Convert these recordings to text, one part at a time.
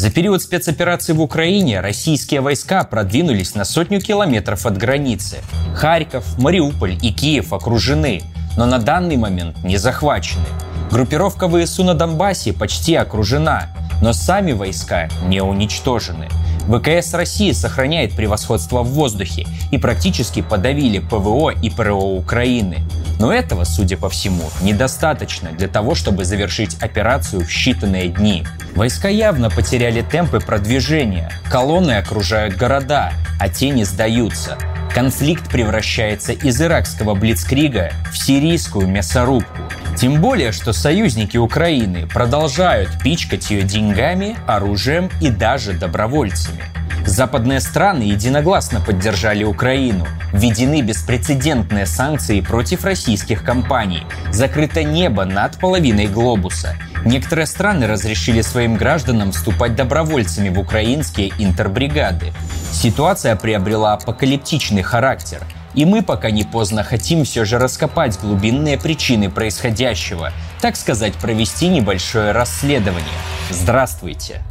За период спецоперации в Украине российские войска продвинулись на сотню километров от границы. Харьков, Мариуполь и Киев окружены, но на данный момент не захвачены. Группировка ВСУ на Донбассе почти окружена, но сами войска не уничтожены. ВКС России сохраняет превосходство в воздухе и практически подавили ПВО и ПРО Украины. Но этого, судя по всему, недостаточно для того, чтобы завершить операцию в считанные дни. Войска явно потеряли темпы продвижения. Колонны окружают города, а те не сдаются. Конфликт превращается из иракского блицкрига в сирийскую мясорубку. Тем более, что союзники Украины продолжают пичкать ее деньгами, оружием и даже добровольцами. Западные страны единогласно поддержали Украину. Введены беспрецедентные санкции против российских компаний. Закрыто небо над половиной глобуса. Некоторые страны разрешили своим гражданам вступать добровольцами в украинские интербригады. Ситуация приобрела апокалиптичный характер – и мы пока не поздно хотим все же раскопать глубинные причины происходящего, так сказать, провести небольшое расследование. Здравствуйте!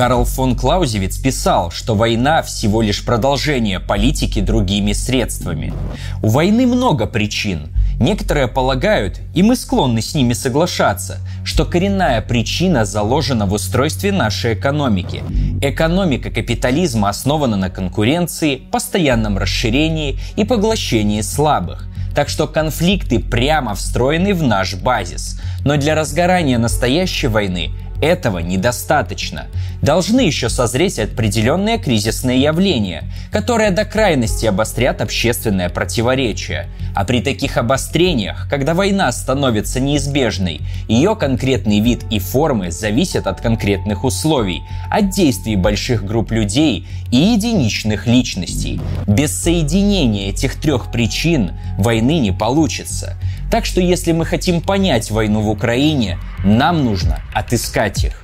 Карл фон Клаузевиц писал, что война всего лишь продолжение политики другими средствами. У войны много причин. Некоторые полагают, и мы склонны с ними соглашаться, что коренная причина заложена в устройстве нашей экономики. Экономика капитализма основана на конкуренции, постоянном расширении и поглощении слабых. Так что конфликты прямо встроены в наш базис. Но для разгорания настоящей войны этого недостаточно. Должны еще созреть определенные кризисные явления, которые до крайности обострят общественное противоречие. А при таких обострениях, когда война становится неизбежной, ее конкретный вид и формы зависят от конкретных условий, от действий больших групп людей и единичных личностей. Без соединения этих трех причин войны не получится. Так что если мы хотим понять войну в Украине, нам нужно отыскать их.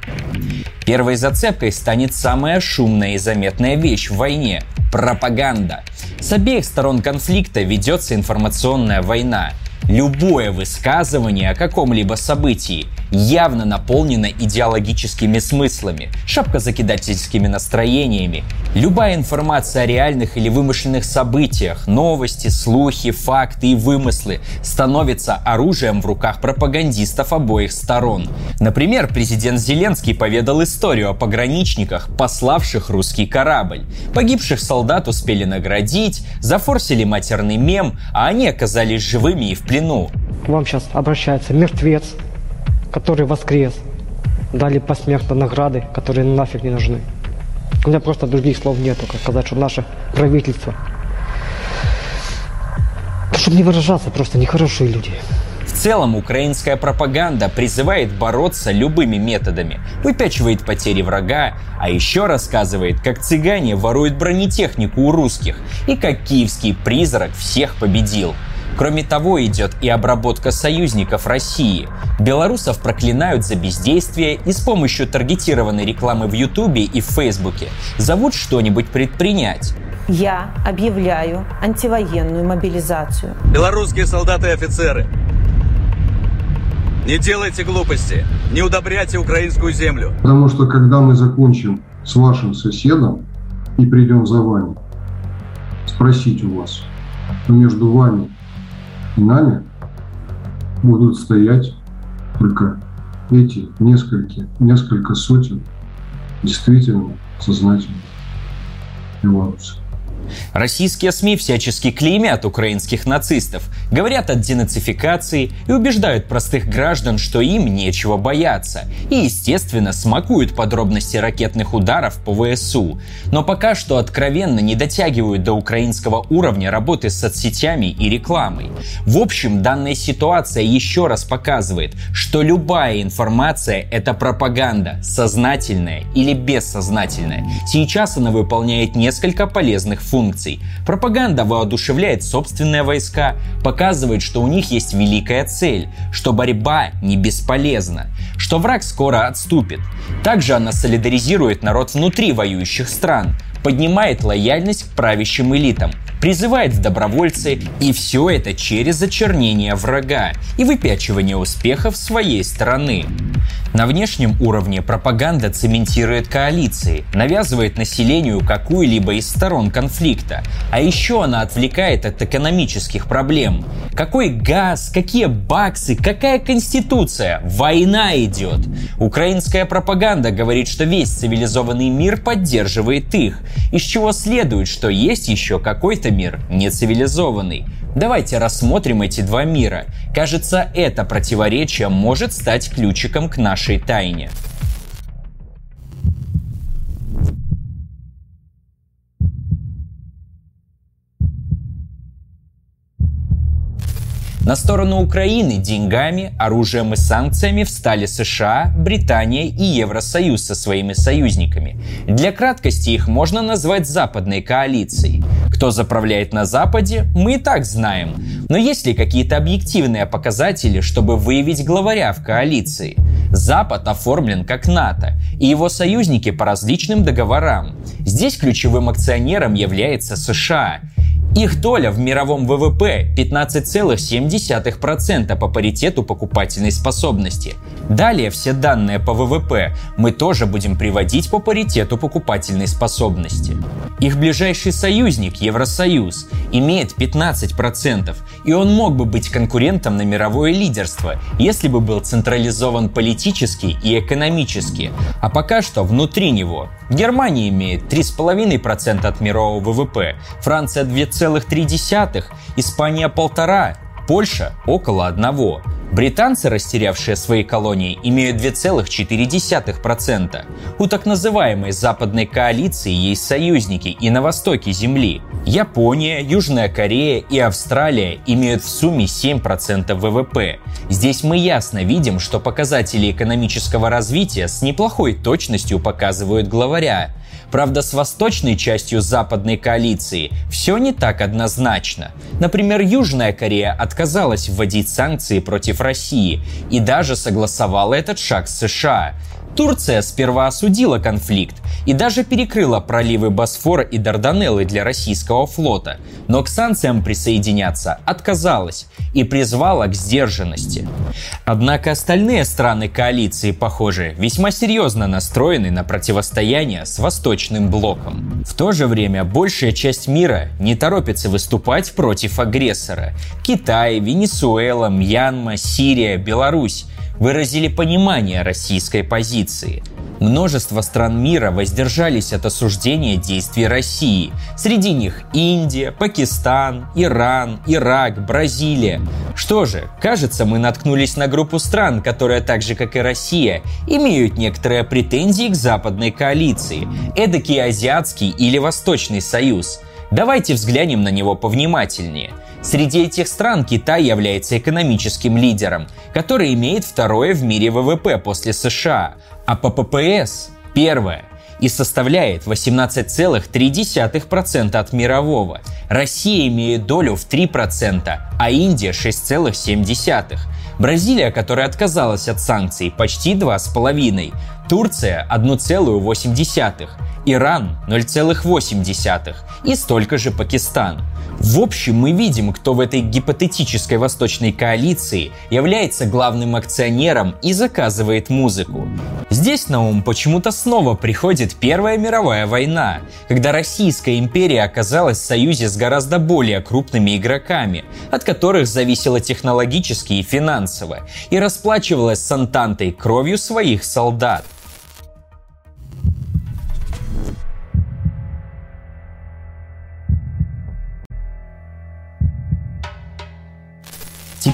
Первой зацепкой станет самая шумная и заметная вещь в войне – пропаганда. С обеих сторон конфликта ведется информационная война – Любое высказывание о каком-либо событии явно наполнено идеологическими смыслами, шапкозакидательскими настроениями. Любая информация о реальных или вымышленных событиях, новости, слухи, факты и вымыслы становится оружием в руках пропагандистов обоих сторон. Например, президент Зеленский поведал историю о пограничниках, пославших русский корабль. Погибших солдат успели наградить, зафорсили матерный мем, а они оказались живыми и в плену. К вам сейчас обращается мертвец, который воскрес. Дали посмертно награды, которые нафиг не нужны. У меня просто других слов нету, как сказать, что наше правительство. Чтобы не выражаться, просто нехорошие люди. В целом, украинская пропаганда призывает бороться любыми методами, выпячивает потери врага, а еще рассказывает, как цыгане воруют бронетехнику у русских и как киевский призрак всех победил – Кроме того, идет и обработка союзников России. Белорусов проклинают за бездействие и с помощью таргетированной рекламы в Ютубе и в Фейсбуке зовут что-нибудь предпринять. Я объявляю антивоенную мобилизацию. Белорусские солдаты и офицеры, не делайте глупости, не удобряйте украинскую землю. Потому что когда мы закончим с вашим соседом и придем за вами, спросить у вас, но между вами нами будут стоять только эти несколько, несколько сотен действительно сознательных белорусов. Российские СМИ всячески клеймят украинских нацистов, говорят о денацификации и убеждают простых граждан, что им нечего бояться. И, естественно, смакуют подробности ракетных ударов по ВСУ. Но пока что откровенно не дотягивают до украинского уровня работы с соцсетями и рекламой. В общем, данная ситуация еще раз показывает, что любая информация — это пропаганда, сознательная или бессознательная. Сейчас она выполняет несколько полезных функций функций. Пропаганда воодушевляет собственные войска, показывает, что у них есть великая цель, что борьба не бесполезна, что враг скоро отступит. Также она солидаризирует народ внутри воюющих стран, поднимает лояльность к правящим элитам, призывает добровольцы, и все это через очернение врага и выпячивание успехов своей страны. На внешнем уровне пропаганда цементирует коалиции, навязывает населению какую-либо из сторон конфликта, а еще она отвлекает от экономических проблем. Какой газ, какие баксы, какая конституция? Война идет. Украинская пропаганда говорит, что весь цивилизованный мир поддерживает их, из чего следует, что есть еще какой-то мир нецивилизованный. Давайте рассмотрим эти два мира. Кажется, это противоречие может стать ключиком к нашей тайне. На сторону Украины деньгами, оружием и санкциями встали США, Британия и Евросоюз со своими союзниками. Для краткости их можно назвать западной коалицией. Кто заправляет на Западе, мы и так знаем. Но есть ли какие-то объективные показатели, чтобы выявить главаря в коалиции? Запад оформлен как НАТО, и его союзники по различным договорам. Здесь ключевым акционером является США. Их доля в мировом ВВП 15,7% по паритету покупательной способности. Далее все данные по ВВП мы тоже будем приводить по паритету покупательной способности. Их ближайший союзник Евросоюз имеет 15%, и он мог бы быть конкурентом на мировое лидерство, если бы был централизован политически и экономически. А пока что внутри него Германия имеет 3,5% от мирового ВВП, Франция 2,3%, Испания 1,5%, Польша около 1%. Британцы, растерявшие свои колонии, имеют 2,4%. У так называемой западной коалиции есть союзники и на востоке Земли. Япония, Южная Корея и Австралия имеют в сумме 7% ВВП. Здесь мы ясно видим, что показатели экономического развития с неплохой точностью показывают главаря. Правда, с восточной частью западной коалиции все не так однозначно. Например, Южная Корея отказалась вводить санкции против России и даже согласовала этот шаг с США. Турция сперва осудила конфликт и даже перекрыла проливы Босфора и Дарданеллы для российского флота, но к санкциям присоединяться отказалась и призвала к сдержанности. Однако остальные страны коалиции, похоже, весьма серьезно настроены на противостояние с Восточным блоком. В то же время большая часть мира не торопится выступать против агрессора. Китай, Венесуэла, Мьянма, Сирия, Беларусь выразили понимание российской позиции. Множество стран мира воздержались от осуждения действий России. Среди них Индия, Пакистан, Иран, Ирак, Бразилия. Что же, кажется, мы наткнулись на группу стран, которые так же, как и Россия, имеют некоторые претензии к западной коалиции, эдакий азиатский или восточный союз. Давайте взглянем на него повнимательнее – Среди этих стран Китай является экономическим лидером, который имеет второе в мире ВВП после США, а по ППС – первое и составляет 18,3% от мирового. Россия имеет долю в 3%, а Индия 6,7%. Бразилия, которая отказалась от санкций, почти 2,5%. Турция 1,8%. Иран 0,8% и столько же Пакистан. В общем, мы видим, кто в этой гипотетической восточной коалиции является главным акционером и заказывает музыку. Здесь на ум почему-то снова приходит Первая мировая война, когда Российская империя оказалась в союзе с гораздо более крупными игроками, от которых зависела технологически и финансово, и расплачивалась с Антантой кровью своих солдат.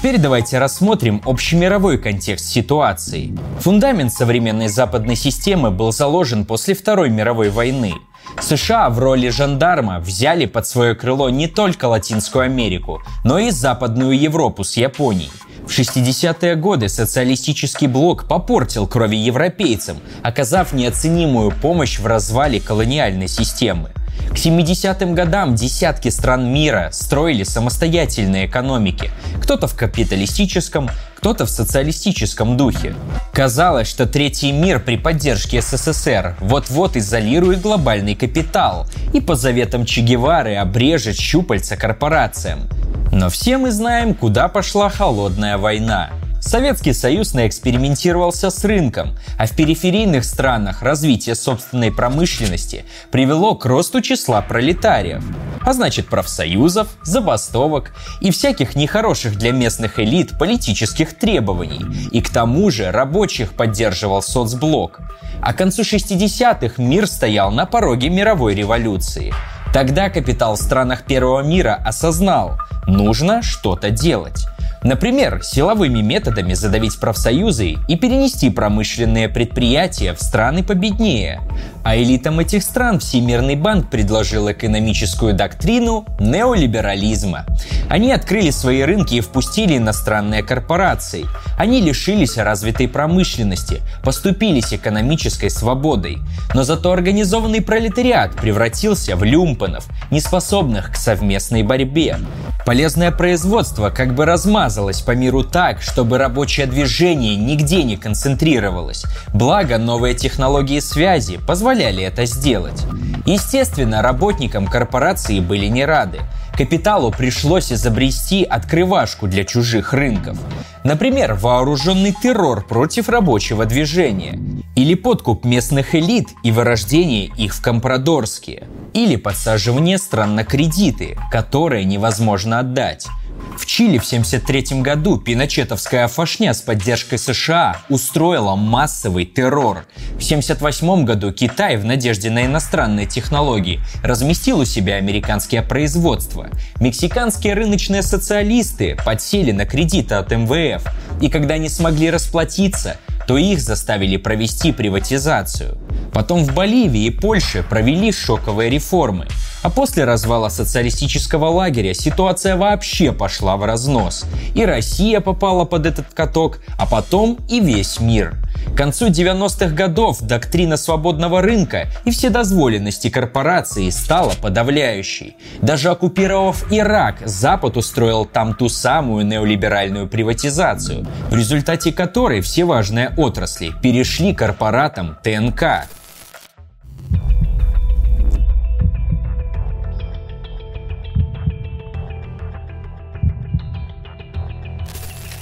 Теперь давайте рассмотрим общемировой контекст ситуации. Фундамент современной западной системы был заложен после Второй мировой войны. США в роли жандарма взяли под свое крыло не только Латинскую Америку, но и Западную Европу с Японией. В 60-е годы социалистический блок попортил крови европейцам, оказав неоценимую помощь в развале колониальной системы. К 70-м годам десятки стран мира строили самостоятельные экономики. Кто-то в капиталистическом, кто-то в социалистическом духе. Казалось, что третий мир при поддержке СССР вот-вот изолирует глобальный капитал и по заветам Че Гевары обрежет щупальца корпорациям. Но все мы знаем, куда пошла холодная война. Советский Союз наэкспериментировался с рынком, а в периферийных странах развитие собственной промышленности привело к росту числа пролетариев, а значит профсоюзов, забастовок и всяких нехороших для местных элит политических требований. И к тому же рабочих поддерживал соцблок. А к концу 60-х мир стоял на пороге мировой революции. Тогда капитал в странах первого мира осознал, нужно что-то делать. Например, силовыми методами задавить профсоюзы и перенести промышленные предприятия в страны победнее. А элитам этих стран Всемирный банк предложил экономическую доктрину неолиберализма. Они открыли свои рынки и впустили иностранные корпорации. Они лишились развитой промышленности, поступились экономической свободой. Но зато организованный пролетариат превратился в люмпанов, неспособных к совместной борьбе. Полезное производство как бы размазалось по миру так, чтобы рабочее движение нигде не концентрировалось. Благо, новые технологии связи позволяли это сделать. Естественно, работникам корпорации были не рады. Капиталу пришлось изобрести открывашку для чужих рынков. Например, вооруженный террор против рабочего движения. Или подкуп местных элит и вырождение их в компрадорские. Или подсаживание стран на кредиты, которые невозможно отдать. В Чили в 1973 году пиночетовская фашня с поддержкой США устроила массовый террор. В 1978 году Китай в надежде на иностранные технологии разместил у себя американское производство. Мексиканские рыночные социалисты подсели на кредиты от МВФ, и когда не смогли расплатиться, то их заставили провести приватизацию. Потом в Боливии и Польше провели шоковые реформы. А после развала социалистического лагеря ситуация вообще пошла в разнос. И Россия попала под этот каток, а потом и весь мир. К концу 90-х годов доктрина свободного рынка и вседозволенности корпораций стала подавляющей. Даже оккупировав Ирак, Запад устроил там ту самую неолиберальную приватизацию, в результате которой все важные отрасли перешли корпоратам ТНК.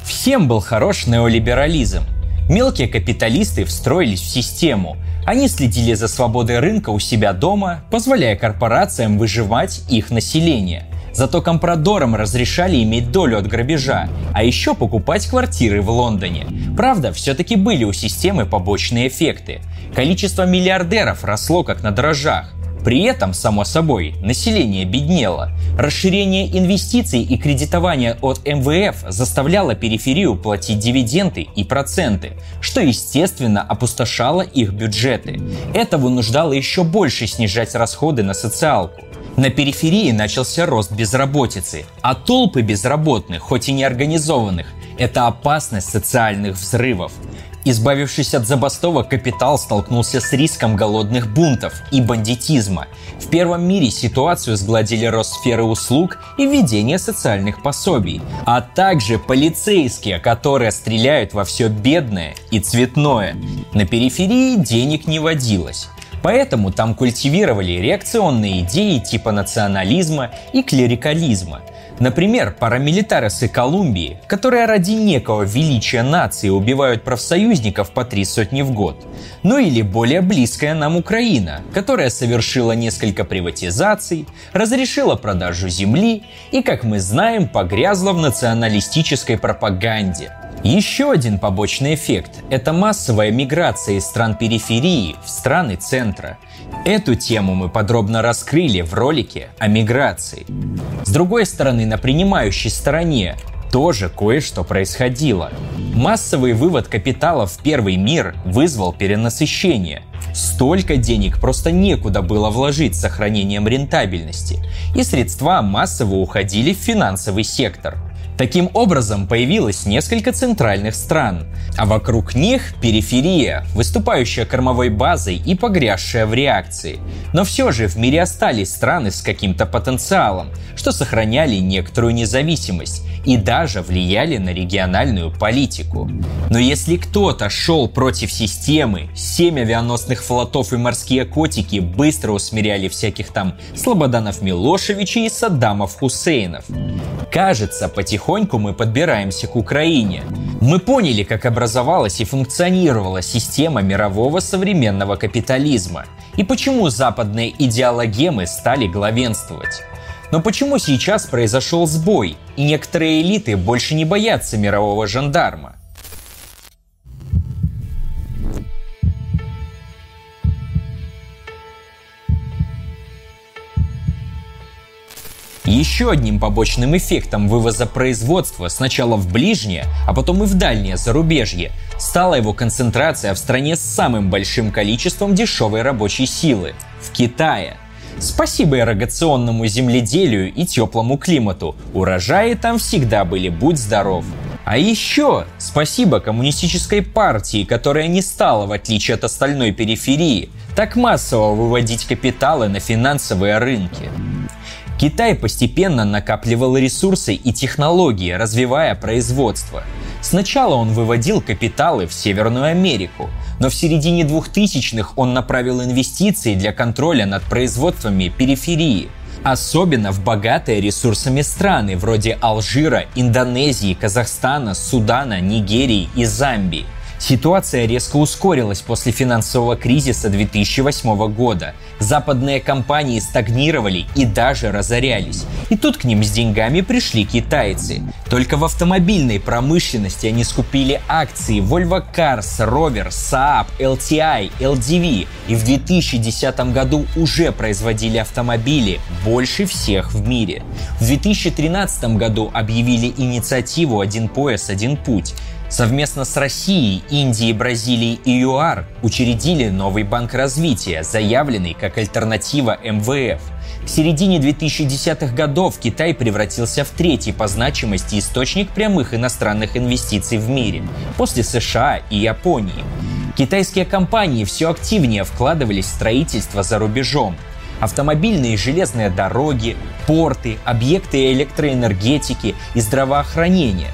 Всем был хорош неолиберализм. Мелкие капиталисты встроились в систему. Они следили за свободой рынка у себя дома, позволяя корпорациям выживать их население. Зато компрадорам разрешали иметь долю от грабежа, а еще покупать квартиры в Лондоне. Правда, все-таки были у системы побочные эффекты. Количество миллиардеров росло как на дрожжах. При этом, само собой, население беднело. Расширение инвестиций и кредитования от МВФ заставляло периферию платить дивиденды и проценты, что, естественно, опустошало их бюджеты. Это вынуждало еще больше снижать расходы на социалку. На периферии начался рост безработицы, а толпы безработных, хоть и неорганизованных, это опасность социальных взрывов. Избавившись от забастовок, капитал столкнулся с риском голодных бунтов и бандитизма. В первом мире ситуацию сгладили рост сферы услуг и введение социальных пособий, а также полицейские, которые стреляют во все бедное и цветное. На периферии денег не водилось. Поэтому там культивировали реакционные идеи типа национализма и клерикализма. Например, парамилитарисы Колумбии, которые ради некого величия нации убивают профсоюзников по три сотни в год. Ну или более близкая нам Украина, которая совершила несколько приватизаций, разрешила продажу земли и, как мы знаем, погрязла в националистической пропаганде. Еще один побочный эффект – это массовая миграция из стран периферии в страны центра. Эту тему мы подробно раскрыли в ролике о миграции. С другой стороны, на принимающей стороне тоже кое-что происходило. Массовый вывод капитала в первый мир вызвал перенасыщение. Столько денег просто некуда было вложить с сохранением рентабельности, и средства массово уходили в финансовый сектор – Таким образом, появилось несколько центральных стран, а вокруг них периферия, выступающая кормовой базой и погрязшая в реакции. Но все же в мире остались страны с каким-то потенциалом, что сохраняли некоторую независимость и даже влияли на региональную политику. Но если кто-то шел против системы, семь авианосных флотов и морские котики быстро усмиряли всяких там Слободанов Милошевичей и Саддамов Хусейнов. Кажется, потихоньку мы подбираемся к Украине. Мы поняли, как образовалась и функционировала система мирового современного капитализма и почему западные идеологемы стали главенствовать. Но почему сейчас произошел сбой, и некоторые элиты больше не боятся мирового жандарма? Еще одним побочным эффектом вывоза производства сначала в ближнее, а потом и в дальнее зарубежье стала его концентрация в стране с самым большим количеством дешевой рабочей силы – в Китае. Спасибо ирригационному земледелию и теплому климату, урожаи там всегда были «будь здоров». А еще спасибо коммунистической партии, которая не стала, в отличие от остальной периферии, так массово выводить капиталы на финансовые рынки. Китай постепенно накапливал ресурсы и технологии, развивая производство. Сначала он выводил капиталы в Северную Америку, но в середине 2000-х он направил инвестиции для контроля над производствами периферии – Особенно в богатые ресурсами страны вроде Алжира, Индонезии, Казахстана, Судана, Нигерии и Замбии – Ситуация резко ускорилась после финансового кризиса 2008 года. Западные компании стагнировали и даже разорялись. И тут к ним с деньгами пришли китайцы. Только в автомобильной промышленности они скупили акции Volvo Cars, Rover, Saab, LTI, LDV и в 2010 году уже производили автомобили больше всех в мире. В 2013 году объявили инициативу «Один пояс, один путь», Совместно с Россией, Индией, Бразилией и ЮАР учредили новый банк развития, заявленный как альтернатива МВФ. К середине 2010-х годов Китай превратился в третий по значимости источник прямых иностранных инвестиций в мире, после США и Японии. Китайские компании все активнее вкладывались в строительство за рубежом, автомобильные и железные дороги, порты, объекты электроэнергетики и здравоохранения.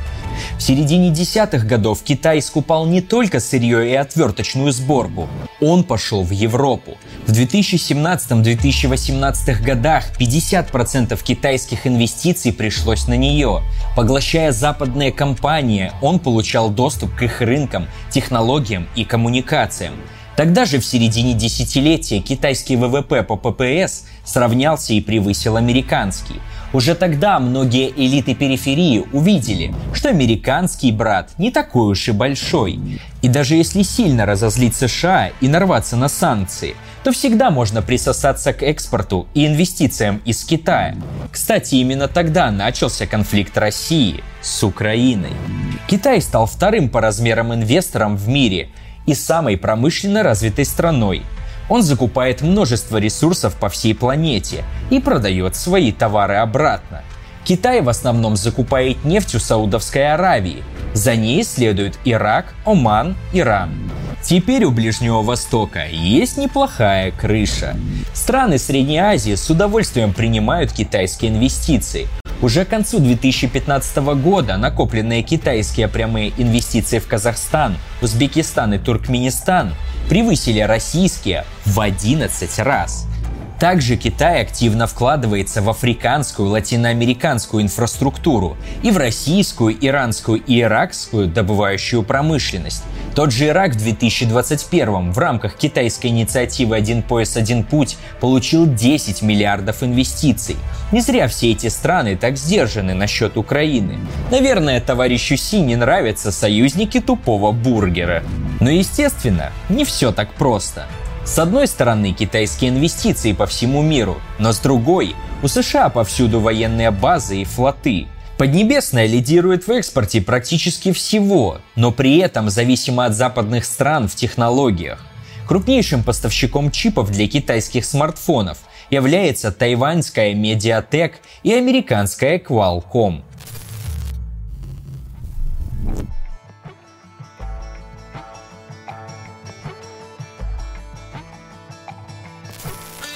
В середине десятых годов Китай скупал не только сырье и отверточную сборку, он пошел в Европу. В 2017-2018 годах 50% китайских инвестиций пришлось на нее. Поглощая западные компании, он получал доступ к их рынкам, технологиям и коммуникациям. Тогда же в середине десятилетия китайский ВВП по ППС сравнялся и превысил американский – уже тогда многие элиты периферии увидели, что американский брат не такой уж и большой. И даже если сильно разозлить США и нарваться на санкции, то всегда можно присосаться к экспорту и инвестициям из Китая. Кстати, именно тогда начался конфликт России с Украиной. Китай стал вторым по размерам инвестором в мире и самой промышленно развитой страной – он закупает множество ресурсов по всей планете и продает свои товары обратно. Китай в основном закупает нефть у Саудовской Аравии. За ней следуют Ирак, Оман, Иран. Теперь у Ближнего Востока есть неплохая крыша. Страны Средней Азии с удовольствием принимают китайские инвестиции. Уже к концу 2015 года накопленные китайские прямые инвестиции в Казахстан, Узбекистан и Туркменистан превысили российские в 11 раз. Также Китай активно вкладывается в африканскую, латиноамериканскую инфраструктуру и в российскую, иранскую и иракскую добывающую промышленность. Тот же Ирак в 2021 в рамках китайской инициативы «Один пояс, один путь» получил 10 миллиардов инвестиций. Не зря все эти страны так сдержаны насчет Украины. Наверное, товарищу Си не нравятся союзники тупого бургера. Но естественно, не все так просто. С одной стороны, китайские инвестиции по всему миру, но с другой, у США повсюду военные базы и флоты. Поднебесная лидирует в экспорте практически всего, но при этом зависима от западных стран в технологиях. Крупнейшим поставщиком чипов для китайских смартфонов является тайваньская Mediatek и американская Qualcomm.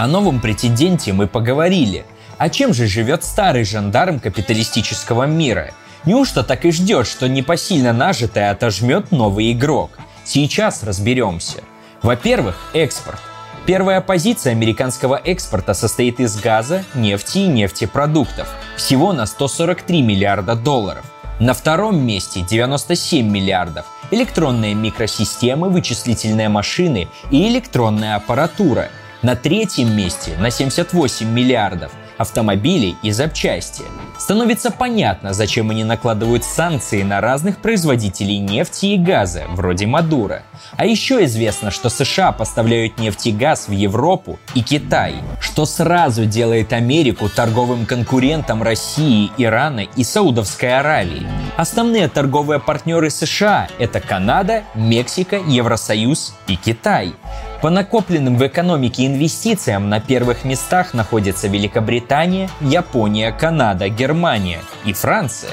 О новом претенденте мы поговорили. А чем же живет старый жандарм капиталистического мира? Неужто так и ждет, что непосильно нажитое отожмет новый игрок? Сейчас разберемся. Во-первых, экспорт. Первая позиция американского экспорта состоит из газа, нефти и нефтепродуктов. Всего на 143 миллиарда долларов. На втором месте 97 миллиардов. Электронные микросистемы, вычислительные машины и электронная аппаратура. На третьем месте на 78 миллиардов автомобили и запчасти. Становится понятно, зачем они накладывают санкции на разных производителей нефти и газа, вроде Мадура. А еще известно, что США поставляют нефть и газ в Европу и Китай, что сразу делает Америку торговым конкурентом России, Ирана и Саудовской Аравии. Основные торговые партнеры США – это Канада, Мексика, Евросоюз и Китай. По накопленным в экономике инвестициям на первых местах находятся Великобритания, Япония, Канада, Германия и Франция,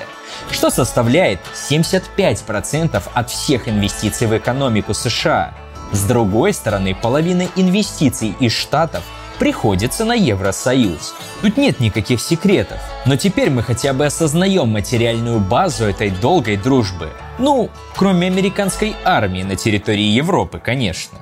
что составляет 75% от всех инвестиций в экономику США. С другой стороны, половина инвестиций из Штатов приходится на Евросоюз. Тут нет никаких секретов, но теперь мы хотя бы осознаем материальную базу этой долгой дружбы. Ну, кроме американской армии на территории Европы, конечно.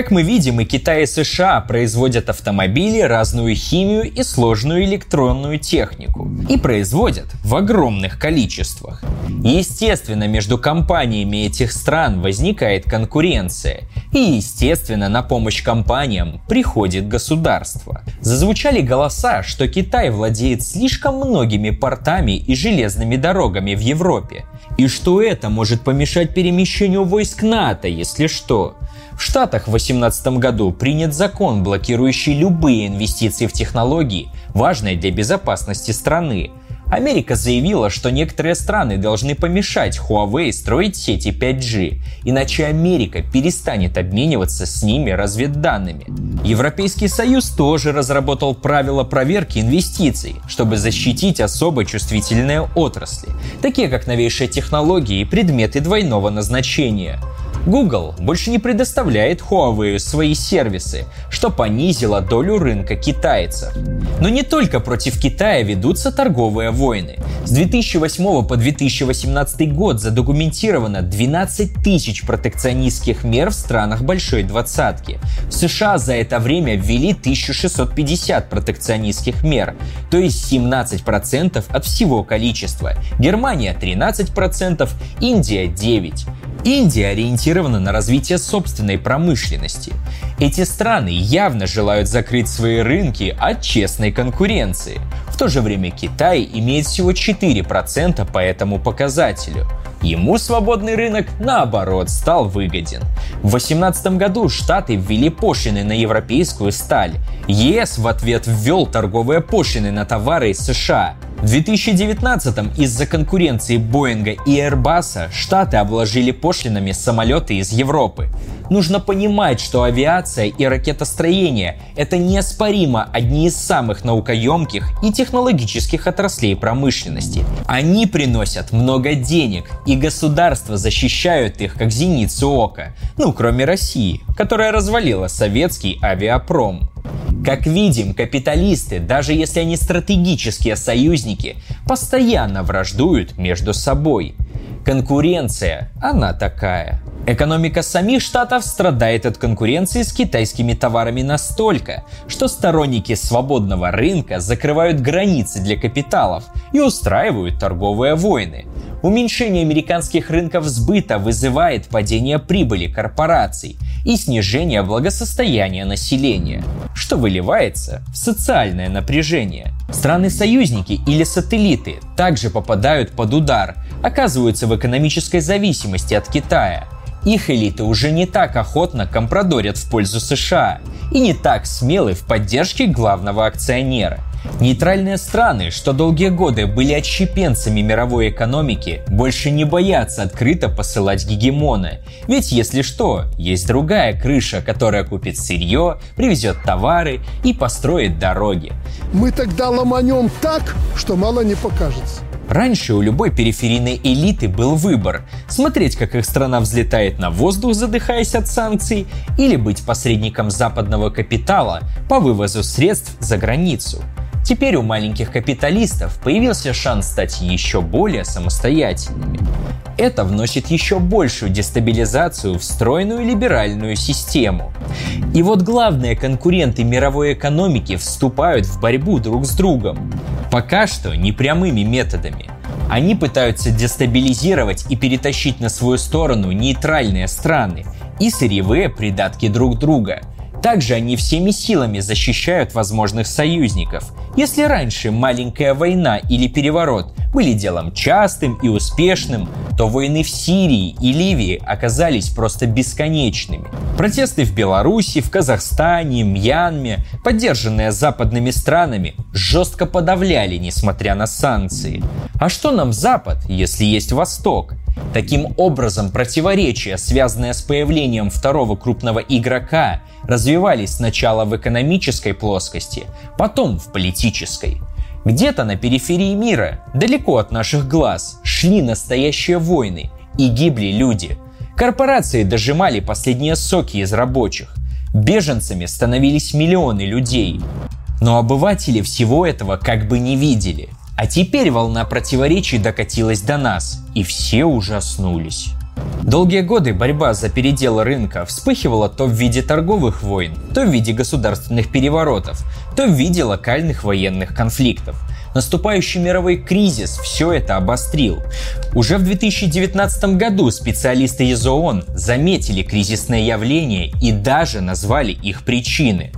Как мы видим, и Китай и США производят автомобили, разную химию и сложную электронную технику. И производят в огромных количествах. Естественно, между компаниями этих стран возникает конкуренция. И, естественно, на помощь компаниям приходит государство. Зазвучали голоса, что Китай владеет слишком многими портами и железными дорогами в Европе. И что это может помешать перемещению войск НАТО, если что. В Штатах в 2018 году принят закон, блокирующий любые инвестиции в технологии, важные для безопасности страны. Америка заявила, что некоторые страны должны помешать Huawei строить сети 5G, иначе Америка перестанет обмениваться с ними разведданными. Европейский Союз тоже разработал правила проверки инвестиций, чтобы защитить особо чувствительные отрасли, такие как новейшие технологии и предметы двойного назначения. Google больше не предоставляет Huawei свои сервисы, что понизило долю рынка китайцев. Но не только против Китая ведутся торговые войны. С 2008 по 2018 год задокументировано 12 тысяч протекционистских мер в странах Большой Двадцатки. В США за это время ввели 1650 протекционистских мер, то есть 17% от всего количества. Германия 13%, Индия 9%. Индия ориентирована на развитие собственной промышленности. Эти страны явно желают закрыть свои рынки от честной конкуренции. В то же время Китай имеет всего 4% по этому показателю. Ему свободный рынок, наоборот, стал выгоден. В 2018 году Штаты ввели пошлины на европейскую сталь. ЕС в ответ ввел торговые пошлины на товары из США. В 2019 из-за конкуренции Боинга и Airbus Штаты обложили пошлинами самолеты из Европы. Нужно понимать, что авиация и ракетостроение – это неоспоримо одни из самых наукоемких и технологических отраслей промышленности. Они приносят много денег, и государства защищают их как зеницу ока. Ну, кроме России, которая развалила советский авиапром. Как видим, капиталисты, даже если они стратегические союзники, постоянно враждуют между собой. Конкуренция, она такая. Экономика самих штатов страдает от конкуренции с китайскими товарами настолько, что сторонники свободного рынка закрывают границы для капиталов и устраивают торговые войны. Уменьшение американских рынков сбыта вызывает падение прибыли корпораций и снижение благосостояния населения, что выливается в социальное напряжение. Страны-союзники или сателлиты также попадают под удар, оказываются в экономической зависимости от Китая – их элиты уже не так охотно компродорят в пользу США и не так смелы в поддержке главного акционера. Нейтральные страны, что долгие годы были отщепенцами мировой экономики, больше не боятся открыто посылать гегемона. Ведь если что, есть другая крыша, которая купит сырье, привезет товары и построит дороги. Мы тогда ломанем так, что мало не покажется. Раньше у любой периферийной элиты был выбор – смотреть, как их страна взлетает на воздух, задыхаясь от санкций, или быть посредником западного капитала по вывозу средств за границу. Теперь у маленьких капиталистов появился шанс стать еще более самостоятельными. Это вносит еще большую дестабилизацию в стройную либеральную систему. И вот главные конкуренты мировой экономики вступают в борьбу друг с другом. Пока что не прямыми методами. Они пытаются дестабилизировать и перетащить на свою сторону нейтральные страны и сырьевые придатки друг друга – также они всеми силами защищают возможных союзников. Если раньше маленькая война или переворот были делом частым и успешным, то войны в Сирии и Ливии оказались просто бесконечными. Протесты в Беларуси, в Казахстане, Мьянме, поддержанные западными странами, жестко подавляли, несмотря на санкции. А что нам Запад, если есть Восток? Таким образом, противоречия, связанные с появлением второго крупного игрока, развивались сначала в экономической плоскости, потом в политической. Где-то на периферии мира, далеко от наших глаз, шли настоящие войны и гибли люди. Корпорации дожимали последние соки из рабочих. Беженцами становились миллионы людей. Но обыватели всего этого как бы не видели – а теперь волна противоречий докатилась до нас, и все ужаснулись. Долгие годы борьба за передел рынка вспыхивала то в виде торговых войн, то в виде государственных переворотов, то в виде локальных военных конфликтов. Наступающий мировой кризис все это обострил. Уже в 2019 году специалисты из ООН заметили кризисное явление и даже назвали их причины.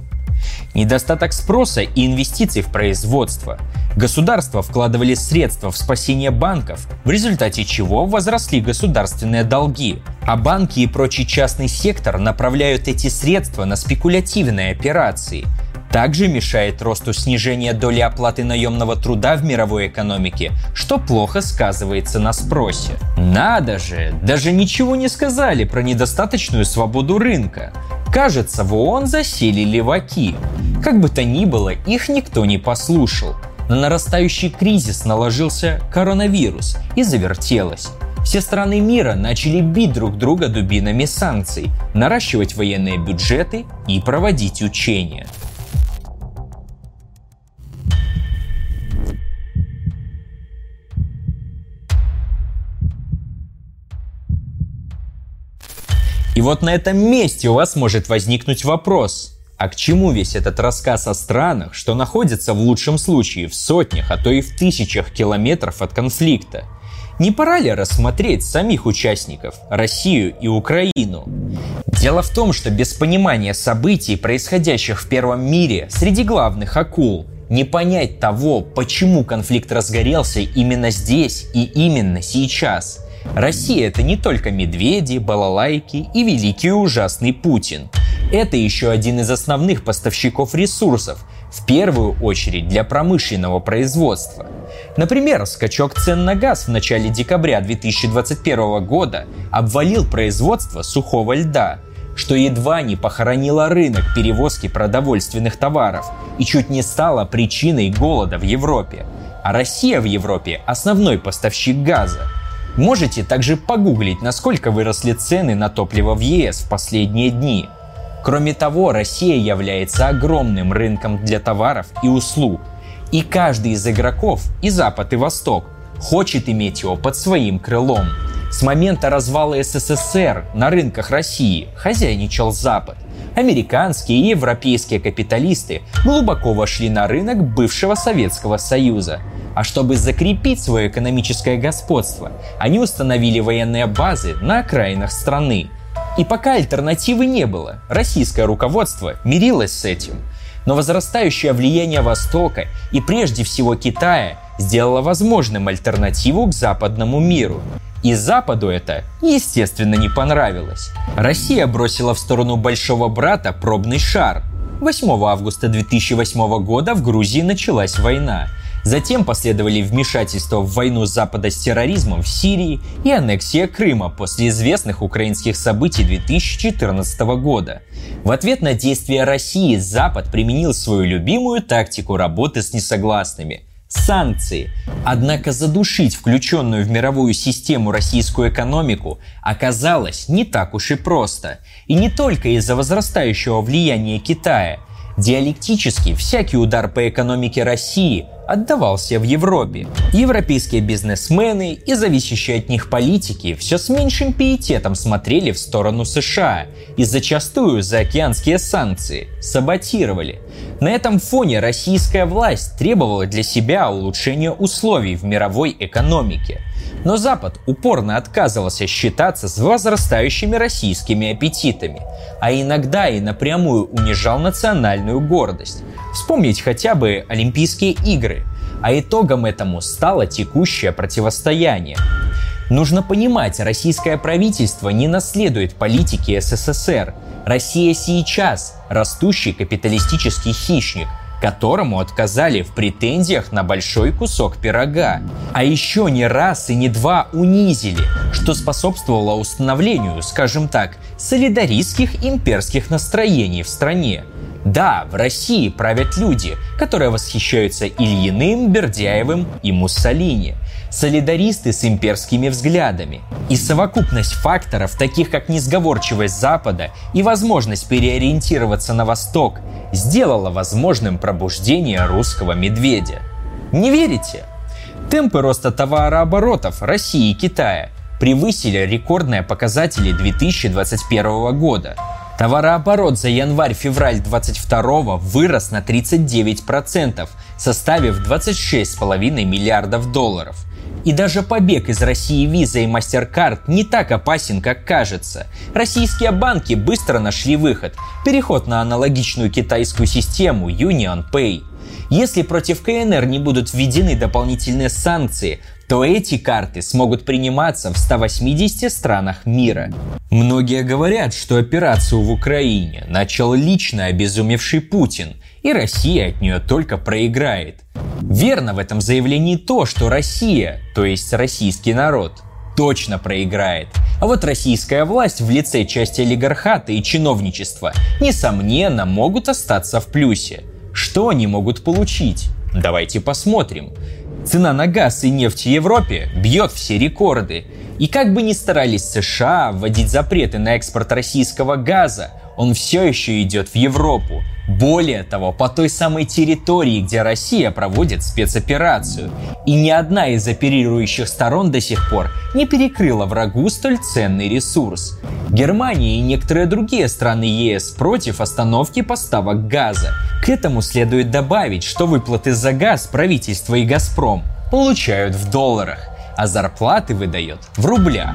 Недостаток спроса и инвестиций в производство. Государства вкладывали средства в спасение банков, в результате чего возросли государственные долги. А банки и прочий частный сектор направляют эти средства на спекулятивные операции. Также мешает росту снижения доли оплаты наемного труда в мировой экономике, что плохо сказывается на спросе. Надо же, даже ничего не сказали про недостаточную свободу рынка. Кажется, в ООН засели леваки. Как бы то ни было, их никто не послушал. На нарастающий кризис наложился коронавирус и завертелось. Все страны мира начали бить друг друга дубинами санкций, наращивать военные бюджеты и проводить учения. И вот на этом месте у вас может возникнуть вопрос. А к чему весь этот рассказ о странах, что находятся в лучшем случае в сотнях, а то и в тысячах километров от конфликта? Не пора ли рассмотреть самих участников, Россию и Украину? Дело в том, что без понимания событий, происходящих в первом мире, среди главных акул, не понять того, почему конфликт разгорелся именно здесь и именно сейчас – Россия это не только медведи, балалайки и великий ужасный Путин. Это еще один из основных поставщиков ресурсов, в первую очередь для промышленного производства. Например, скачок цен на газ в начале декабря 2021 года обвалил производство сухого льда, что едва не похоронило рынок перевозки продовольственных товаров и чуть не стало причиной голода в Европе. А Россия в Европе – основной поставщик газа – Можете также погуглить, насколько выросли цены на топливо в ЕС в последние дни. Кроме того, Россия является огромным рынком для товаров и услуг. И каждый из игроков, и Запад, и Восток, хочет иметь его под своим крылом. С момента развала СССР на рынках России хозяйничал Запад. Американские и европейские капиталисты глубоко вошли на рынок бывшего Советского Союза – а чтобы закрепить свое экономическое господство, они установили военные базы на окраинах страны. И пока альтернативы не было, российское руководство мирилось с этим. Но возрастающее влияние Востока и прежде всего Китая сделало возможным альтернативу к западному миру. И Западу это, естественно, не понравилось. Россия бросила в сторону большого брата пробный шар. 8 августа 2008 года в Грузии началась война – Затем последовали вмешательства в войну Запада с терроризмом в Сирии и аннексия Крыма после известных украинских событий 2014 года. В ответ на действия России Запад применил свою любимую тактику работы с несогласными – санкции. Однако задушить включенную в мировую систему российскую экономику оказалось не так уж и просто. И не только из-за возрастающего влияния Китая. Диалектически всякий удар по экономике России отдавался в Европе. Европейские бизнесмены и зависящие от них политики все с меньшим пиететом смотрели в сторону США и зачастую заокеанские санкции саботировали. На этом фоне российская власть требовала для себя улучшения условий в мировой экономике. Но Запад упорно отказывался считаться с возрастающими российскими аппетитами, а иногда и напрямую унижал национальную гордость. Вспомнить хотя бы Олимпийские игры, а итогом этому стало текущее противостояние. Нужно понимать, российское правительство не наследует политики СССР. Россия сейчас растущий капиталистический хищник, которому отказали в претензиях на большой кусок пирога. А еще не раз и не два унизили, что способствовало установлению, скажем так, солидаристских имперских настроений в стране. Да, в России правят люди, которые восхищаются Ильиным, Бердяевым и Муссолини. Солидаристы с имперскими взглядами. И совокупность факторов, таких как несговорчивость Запада и возможность переориентироваться на Восток, сделала возможным пробуждение русского медведя. Не верите? Темпы роста товарооборотов России и Китая превысили рекордные показатели 2021 года – Товарооборот за январь-февраль 22 вырос на 39%, составив 26,5 миллиардов долларов. И даже побег из России Visa и MasterCard не так опасен, как кажется. Российские банки быстро нашли выход – переход на аналогичную китайскую систему Union Pay. Если против КНР не будут введены дополнительные санкции, то эти карты смогут приниматься в 180 странах мира. Многие говорят, что операцию в Украине начал лично обезумевший Путин, и Россия от нее только проиграет. Верно в этом заявлении то, что Россия, то есть российский народ, точно проиграет. А вот российская власть в лице части олигархата и чиновничества, несомненно, могут остаться в плюсе. Что они могут получить? Давайте посмотрим. Цена на газ и нефть в Европе бьет все рекорды. И как бы ни старались США вводить запреты на экспорт российского газа, он все еще идет в Европу. Более того, по той самой территории, где Россия проводит спецоперацию. И ни одна из оперирующих сторон до сих пор не перекрыла врагу столь ценный ресурс. Германия и некоторые другие страны ЕС против остановки поставок газа. К этому следует добавить, что выплаты за газ правительство и «Газпром» получают в долларах, а зарплаты выдает в рублях.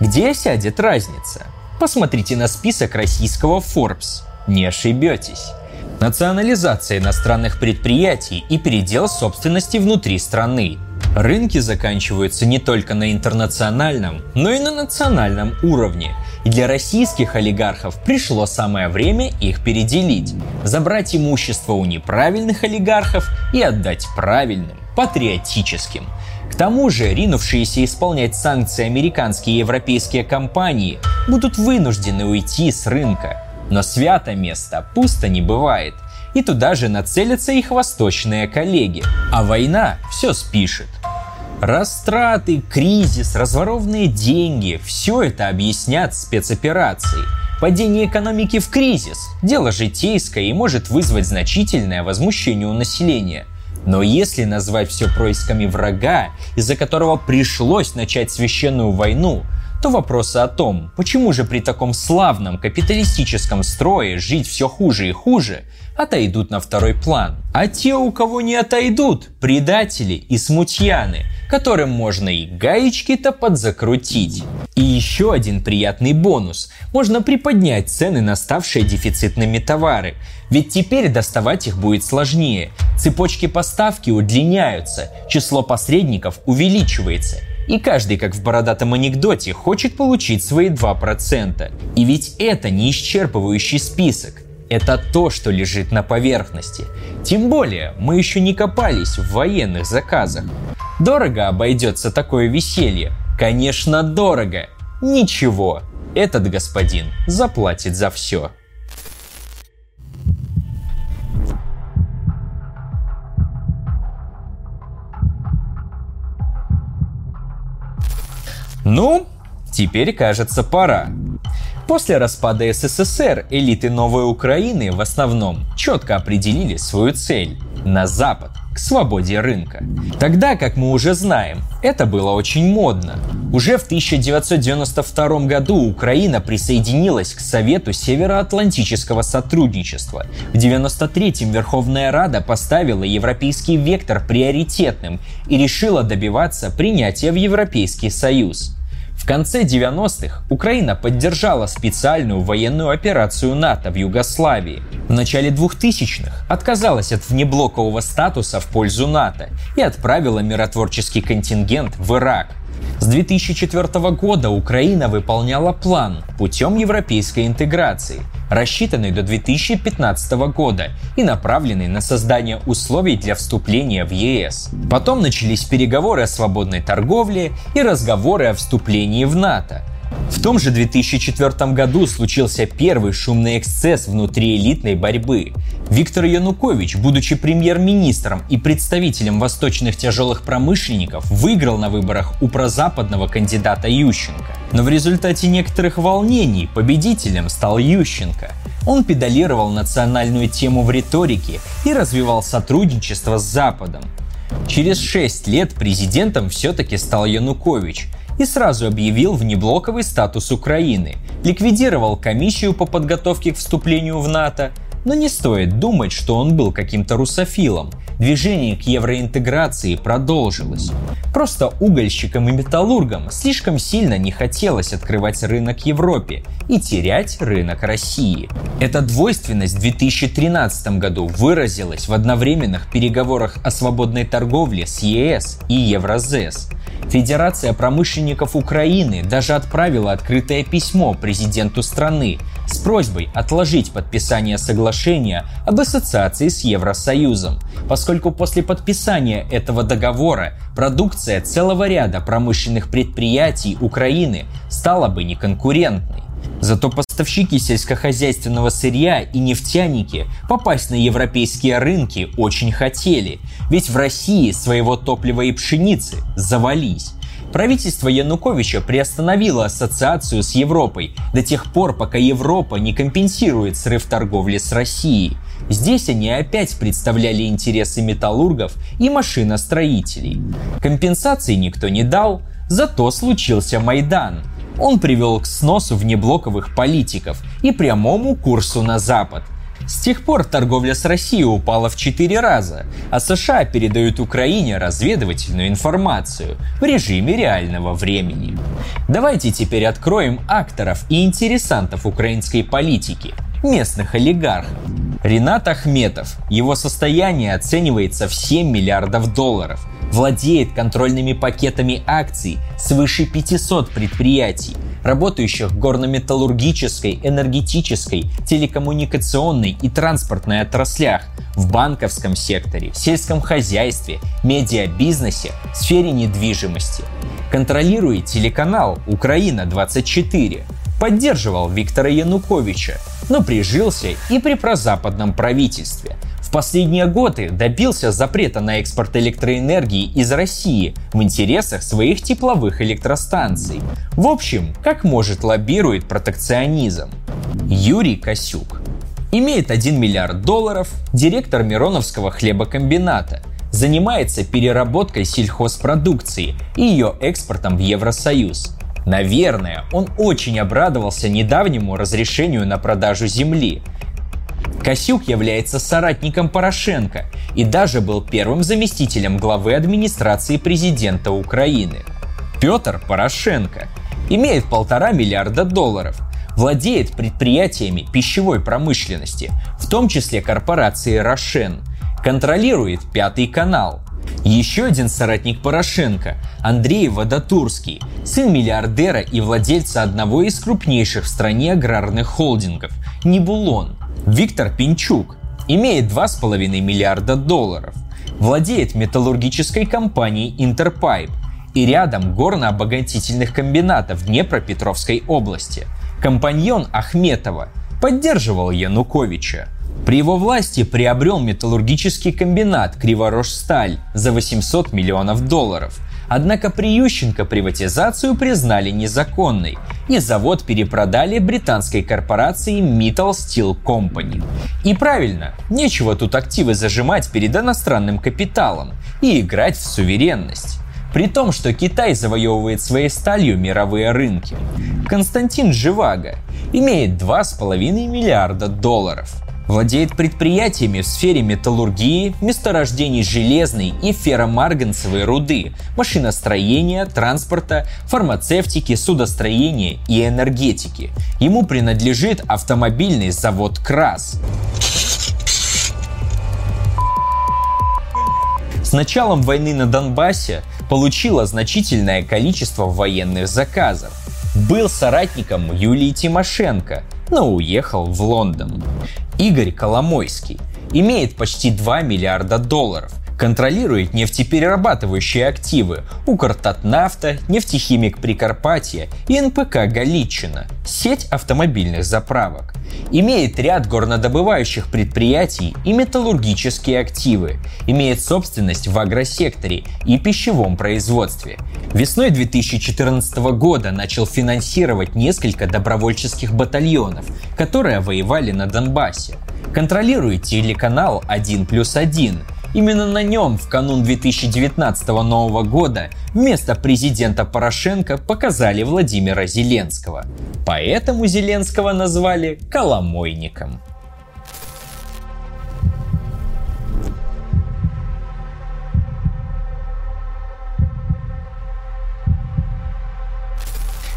Где сядет разница? Посмотрите на список российского Forbes. Не ошибетесь. Национализация иностранных предприятий и передел собственности внутри страны. Рынки заканчиваются не только на интернациональном, но и на национальном уровне. И для российских олигархов пришло самое время их переделить, забрать имущество у неправильных олигархов и отдать правильным, патриотическим. К тому же, ринувшиеся исполнять санкции американские и европейские компании будут вынуждены уйти с рынка – но свято место пусто не бывает. И туда же нацелятся их восточные коллеги. А война все спишет. Растраты, кризис, разворованные деньги – все это объяснят спецоперацией. Падение экономики в кризис – дело житейское и может вызвать значительное возмущение у населения. Но если назвать все происками врага, из-за которого пришлось начать священную войну, то вопросы о том, почему же при таком славном капиталистическом строе жить все хуже и хуже, отойдут на второй план. А те, у кого не отойдут, предатели и смутьяны, которым можно и гаечки-то подзакрутить. И еще один приятный бонус. Можно приподнять цены на ставшие дефицитными товары. Ведь теперь доставать их будет сложнее. Цепочки поставки удлиняются, число посредников увеличивается – и каждый, как в бородатом анекдоте, хочет получить свои 2%. И ведь это не исчерпывающий список. Это то, что лежит на поверхности. Тем более, мы еще не копались в военных заказах. Дорого обойдется такое веселье? Конечно, дорого. Ничего, этот господин заплатит за все. Ну, теперь, кажется, пора. После распада СССР элиты Новой Украины в основном четко определили свою цель – на Запад, к свободе рынка. Тогда, как мы уже знаем, это было очень модно. Уже в 1992 году Украина присоединилась к Совету Североатлантического сотрудничества. В 1993-м Верховная Рада поставила европейский вектор приоритетным и решила добиваться принятия в Европейский Союз. В конце 90-х Украина поддержала специальную военную операцию НАТО в Югославии. В начале 2000-х отказалась от внеблокового статуса в пользу НАТО и отправила миротворческий контингент в Ирак. С 2004 года Украина выполняла план путем европейской интеграции, рассчитанный до 2015 года и направленный на создание условий для вступления в ЕС. Потом начались переговоры о свободной торговле и разговоры о вступлении в НАТО. В том же 2004 году случился первый шумный эксцесс внутриэлитной борьбы. Виктор Янукович, будучи премьер-министром и представителем восточных тяжелых промышленников, выиграл на выборах у прозападного кандидата Ющенко. Но в результате некоторых волнений победителем стал Ющенко. Он педалировал национальную тему в риторике и развивал сотрудничество с Западом. Через шесть лет президентом все-таки стал Янукович – и сразу объявил внеблоковый статус Украины, ликвидировал комиссию по подготовке к вступлению в НАТО, но не стоит думать, что он был каким-то русофилом. Движение к евроинтеграции продолжилось. Просто угольщикам и металлургам слишком сильно не хотелось открывать рынок Европе и терять рынок России. Эта двойственность в 2013 году выразилась в одновременных переговорах о свободной торговле с ЕС и Евразес – Федерация промышленников Украины даже отправила открытое письмо президенту страны с просьбой отложить подписание соглашения об ассоциации с Евросоюзом, поскольку после подписания этого договора продукция целого ряда промышленных предприятий Украины стала бы неконкурентной. Зато поставщики сельскохозяйственного сырья и нефтяники попасть на европейские рынки очень хотели, ведь в России своего топлива и пшеницы завались. Правительство Януковича приостановило ассоциацию с Европой до тех пор, пока Европа не компенсирует срыв торговли с Россией. Здесь они опять представляли интересы металлургов и машиностроителей. Компенсации никто не дал, зато случился Майдан – он привел к сносу внеблоковых политиков и прямому курсу на Запад. С тех пор торговля с Россией упала в 4 раза, а США передают Украине разведывательную информацию в режиме реального времени. Давайте теперь откроем акторов и интересантов украинской политики, местных олигархов. Ренат Ахметов. Его состояние оценивается в 7 миллиардов долларов владеет контрольными пакетами акций свыше 500 предприятий, работающих в горно-металлургической, энергетической, телекоммуникационной и транспортной отраслях, в банковском секторе, сельском хозяйстве, медиабизнесе, сфере недвижимости. Контролирует телеканал «Украина-24», поддерживал Виктора Януковича, но прижился и при прозападном правительстве – в последние годы добился запрета на экспорт электроэнергии из России в интересах своих тепловых электростанций. В общем, как может лоббирует протекционизм. Юрий Косюк. Имеет 1 миллиард долларов, директор Мироновского хлебокомбината. Занимается переработкой сельхозпродукции и ее экспортом в Евросоюз. Наверное, он очень обрадовался недавнему разрешению на продажу земли. Косюк является соратником Порошенко и даже был первым заместителем главы администрации президента Украины. Петр Порошенко имеет полтора миллиарда долларов, владеет предприятиями пищевой промышленности, в том числе корпорацией «Рошен», контролирует Пятый канал. Еще один соратник Порошенко, Андрей Водотурский, сын миллиардера и владельца одного из крупнейших в стране аграрных холдингов – Нибулон. Виктор Пинчук имеет 2,5 миллиарда долларов, владеет металлургической компанией Интерпайп и рядом горно-обогатительных комбинатов Днепропетровской области. Компаньон Ахметова поддерживал Януковича. При его власти приобрел металлургический комбинат Криворожсталь за 800 миллионов долларов, Однако при Ющенко приватизацию признали незаконной, и завод перепродали британской корпорации Metal Steel Company. И правильно, нечего тут активы зажимать перед иностранным капиталом и играть в суверенность. При том, что Китай завоевывает своей сталью мировые рынки. Константин Живаго имеет 2,5 миллиарда долларов – Владеет предприятиями в сфере металлургии, месторождений железной и ферромарганцевой руды, машиностроения, транспорта, фармацевтики, судостроения и энергетики. Ему принадлежит автомобильный завод «КРАС». С началом войны на Донбассе получила значительное количество военных заказов. Был соратником Юлии Тимошенко, но уехал в Лондон. Игорь Коломойский имеет почти 2 миллиарда долларов, контролирует нефтеперерабатывающие активы Укртатнафта, нефтехимик Прикарпатья и НПК Галичина, сеть автомобильных заправок. Имеет ряд горнодобывающих предприятий и металлургические активы. Имеет собственность в агросекторе и пищевом производстве. Весной 2014 года начал финансировать несколько добровольческих батальонов, которые воевали на Донбассе. Контролирует телеканал 1 плюс 1, Именно на нем в канун 2019 Нового года вместо президента Порошенко показали Владимира Зеленского. Поэтому Зеленского назвали «коломойником».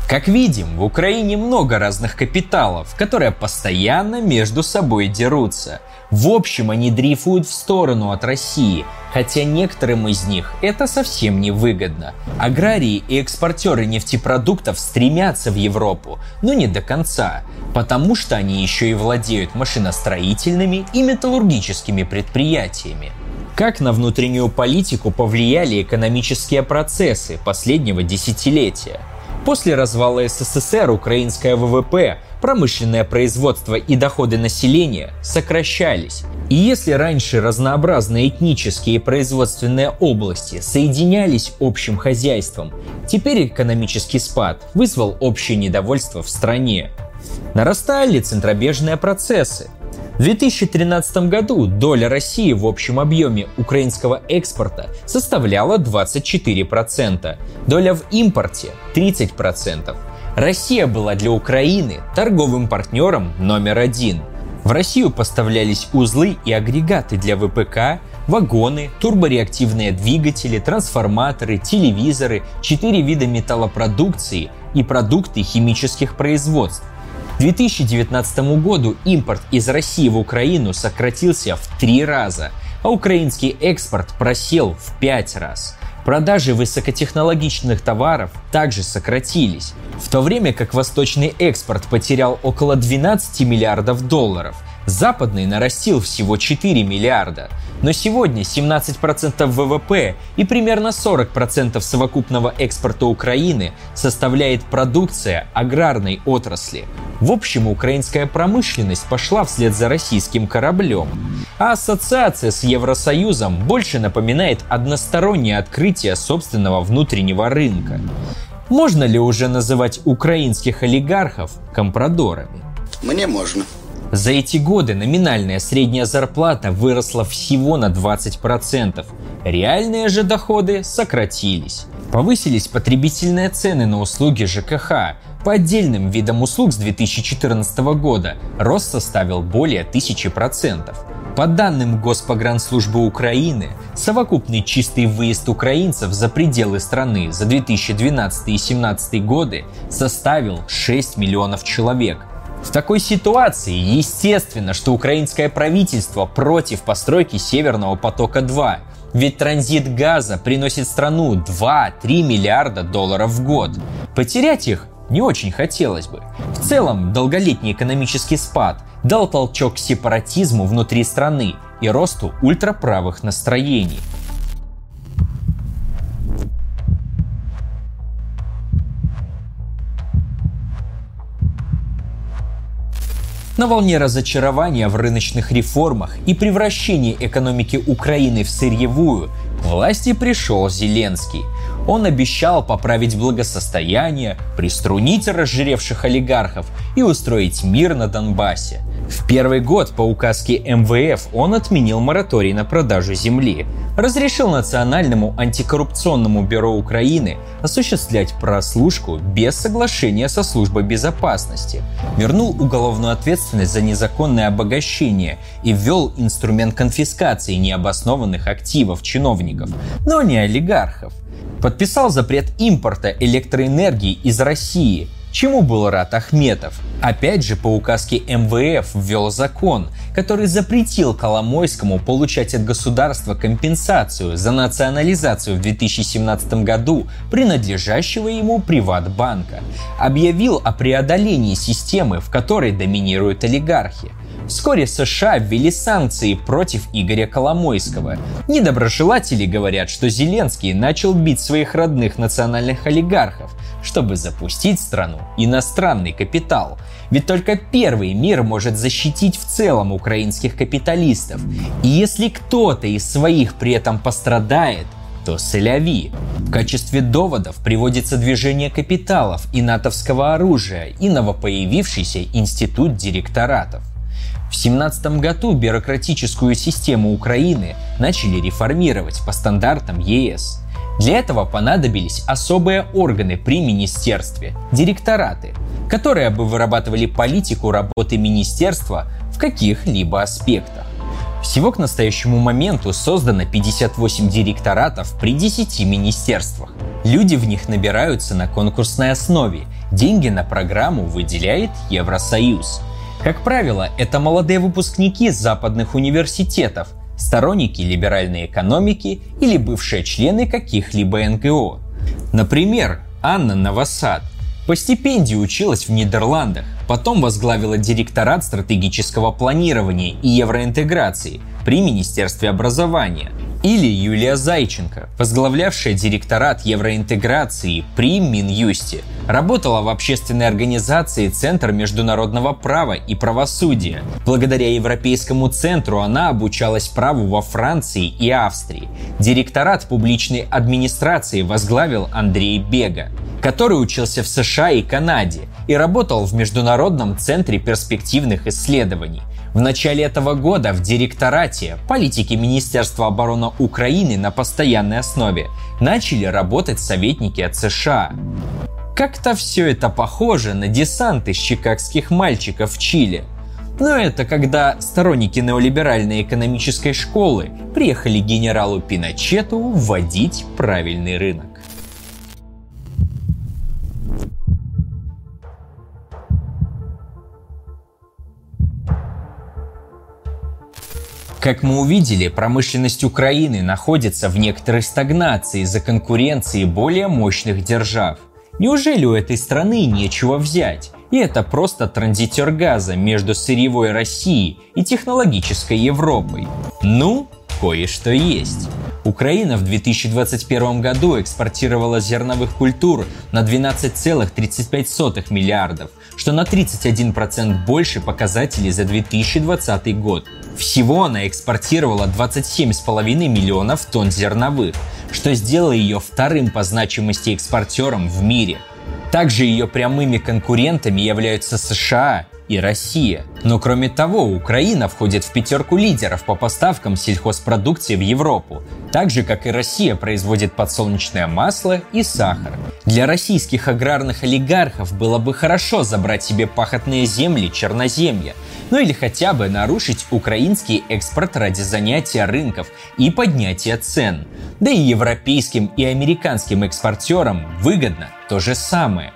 Как видим, в Украине много разных капиталов, которые постоянно между собой дерутся – в общем, они дрейфуют в сторону от России, хотя некоторым из них это совсем не выгодно. Аграрии и экспортеры нефтепродуктов стремятся в Европу, но не до конца, потому что они еще и владеют машиностроительными и металлургическими предприятиями. Как на внутреннюю политику повлияли экономические процессы последнего десятилетия? После развала СССР украинское ВВП промышленное производство и доходы населения сокращались. И если раньше разнообразные этнические и производственные области соединялись общим хозяйством, теперь экономический спад вызвал общее недовольство в стране. Нарастали центробежные процессы. В 2013 году доля России в общем объеме украинского экспорта составляла 24%, доля в импорте 30%. Россия была для Украины торговым партнером номер один. В Россию поставлялись узлы и агрегаты для ВПК, вагоны, турбореактивные двигатели, трансформаторы, телевизоры, четыре вида металлопродукции и продукты химических производств. К 2019 году импорт из России в Украину сократился в три раза, а украинский экспорт просел в пять раз. Продажи высокотехнологичных товаров также сократились, в то время как восточный экспорт потерял около 12 миллиардов долларов, западный нарастил всего 4 миллиарда. Но сегодня 17% ВВП и примерно 40% совокупного экспорта Украины составляет продукция аграрной отрасли. В общем, украинская промышленность пошла вслед за российским кораблем. А ассоциация с Евросоюзом больше напоминает одностороннее открытие собственного внутреннего рынка. Можно ли уже называть украинских олигархов компрадорами? Мне можно. За эти годы номинальная средняя зарплата выросла всего на 20%. Реальные же доходы сократились. Повысились потребительные цены на услуги ЖКХ. По отдельным видам услуг с 2014 года рост составил более 1000%. По данным Госпогранслужбы Украины, совокупный чистый выезд украинцев за пределы страны за 2012 и 2017 годы составил 6 миллионов человек – в такой ситуации естественно, что украинское правительство против постройки Северного потока-2, ведь транзит газа приносит страну 2-3 миллиарда долларов в год. Потерять их не очень хотелось бы. В целом, долголетний экономический спад дал толчок к сепаратизму внутри страны и росту ультраправых настроений – На волне разочарования в рыночных реформах и превращении экономики Украины в сырьевую власти пришел Зеленский. Он обещал поправить благосостояние, приструнить разжиревших олигархов и устроить мир на Донбассе. В первый год по указке МВФ он отменил мораторий на продажу земли, разрешил Национальному антикоррупционному бюро Украины осуществлять прослушку без соглашения со службой безопасности, вернул уголовную ответственность за незаконное обогащение и ввел инструмент конфискации необоснованных активов чиновников, но не олигархов. Подписал запрет импорта электроэнергии из России – чему был рад Ахметов. Опять же, по указке МВФ ввел закон, который запретил Коломойскому получать от государства компенсацию за национализацию в 2017 году принадлежащего ему приватбанка. Объявил о преодолении системы, в которой доминируют олигархи. Вскоре США ввели санкции против Игоря Коломойского. Недоброжелатели говорят, что Зеленский начал бить своих родных национальных олигархов, чтобы запустить страну иностранный капитал. Ведь только первый мир может защитить в целом украинских капиталистов. И если кто-то из своих при этом пострадает, то Селяви. В качестве доводов приводится движение капиталов и натовского оружия и новопоявившийся институт директоратов. В 17 году бюрократическую систему Украины начали реформировать по стандартам ЕС. Для этого понадобились особые органы при министерстве – директораты, которые бы вырабатывали политику работы министерства в каких-либо аспектах. Всего к настоящему моменту создано 58 директоратов при 10 министерствах. Люди в них набираются на конкурсной основе. Деньги на программу выделяет Евросоюз. Как правило, это молодые выпускники западных университетов – сторонники либеральной экономики или бывшие члены каких-либо НГО. Например, Анна Новосад по стипендии училась в Нидерландах, потом возглавила директорат стратегического планирования и евроинтеграции при Министерстве образования – или Юлия Зайченко, возглавлявшая директорат евроинтеграции при Минюсте, работала в общественной организации Центр международного права и правосудия. Благодаря Европейскому центру она обучалась праву во Франции и Австрии. Директорат публичной администрации возглавил Андрей Бега, который учился в США и Канаде и работал в Международном центре перспективных исследований. В начале этого года в директорате политики Министерства обороны Украины на постоянной основе начали работать советники от США. Как-то все это похоже на десант из чикагских мальчиков в Чили. Но это когда сторонники неолиберальной экономической школы приехали генералу Пиночету вводить правильный рынок. Как мы увидели, промышленность Украины находится в некоторой стагнации из-за конкуренции более мощных держав. Неужели у этой страны нечего взять? И это просто транзитер газа между сырьевой Россией и технологической Европой. Ну, кое-что есть. Украина в 2021 году экспортировала зерновых культур на 12,35 миллиардов, что на 31% больше показателей за 2020 год. Всего она экспортировала 27,5 миллионов тонн зерновых, что сделало ее вторым по значимости экспортером в мире. Также ее прямыми конкурентами являются США и Россия. Но кроме того, Украина входит в пятерку лидеров по поставкам сельхозпродукции в Европу, так же как и Россия производит подсолнечное масло и сахар. Для российских аграрных олигархов было бы хорошо забрать себе пахотные земли Черноземья, ну или хотя бы нарушить украинский экспорт ради занятия рынков и поднятия цен. Да и европейским и американским экспортерам выгодно то же самое.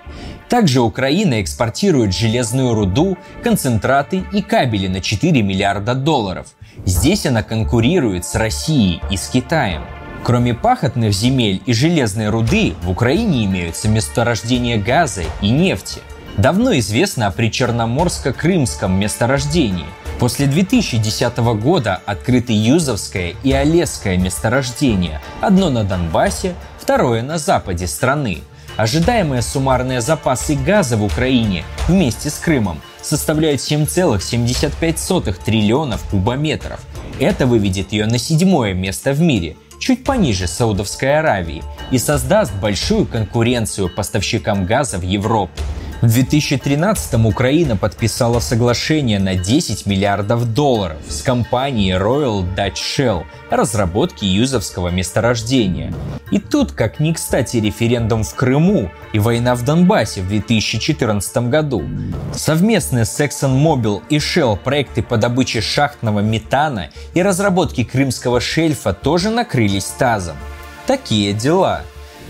Также Украина экспортирует железную руду, концентраты и кабели на 4 миллиарда долларов. Здесь она конкурирует с Россией и с Китаем. Кроме пахотных земель и железной руды, в Украине имеются месторождения газа и нефти. Давно известно о причерноморско-крымском месторождении. После 2010 года открыты Юзовское и Олесское месторождения, одно на Донбассе, второе на западе страны – Ожидаемые суммарные запасы газа в Украине вместе с Крымом составляют 7,75 триллионов кубометров. Это выведет ее на седьмое место в мире, чуть пониже Саудовской Аравии, и создаст большую конкуренцию поставщикам газа в Европу. В 2013 Украина подписала соглашение на 10 миллиардов долларов с компанией Royal Dutch Shell о разработке юзовского месторождения. И тут, как ни кстати, референдум в Крыму и война в Донбассе в 2014 году. Совместные с ExxonMobil и Shell проекты по добыче шахтного метана и разработке крымского шельфа тоже накрылись тазом. Такие дела.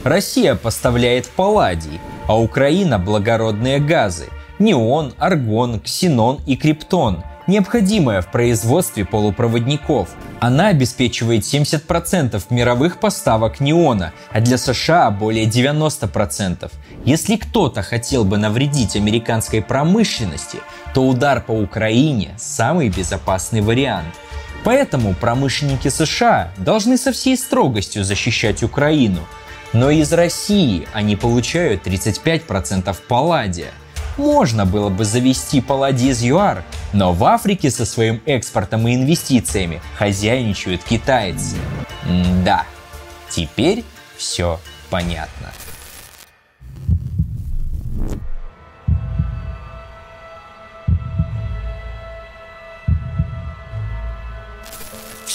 Россия поставляет палладий, а Украина – благородные газы – неон, аргон, ксенон и криптон, необходимое в производстве полупроводников. Она обеспечивает 70% мировых поставок неона, а для США более 90%. Если кто-то хотел бы навредить американской промышленности, то удар по Украине – самый безопасный вариант. Поэтому промышленники США должны со всей строгостью защищать Украину – но из России они получают 35% палладия. Можно было бы завести палладий из ЮАР, но в Африке со своим экспортом и инвестициями хозяйничают китайцы. М да, теперь все понятно.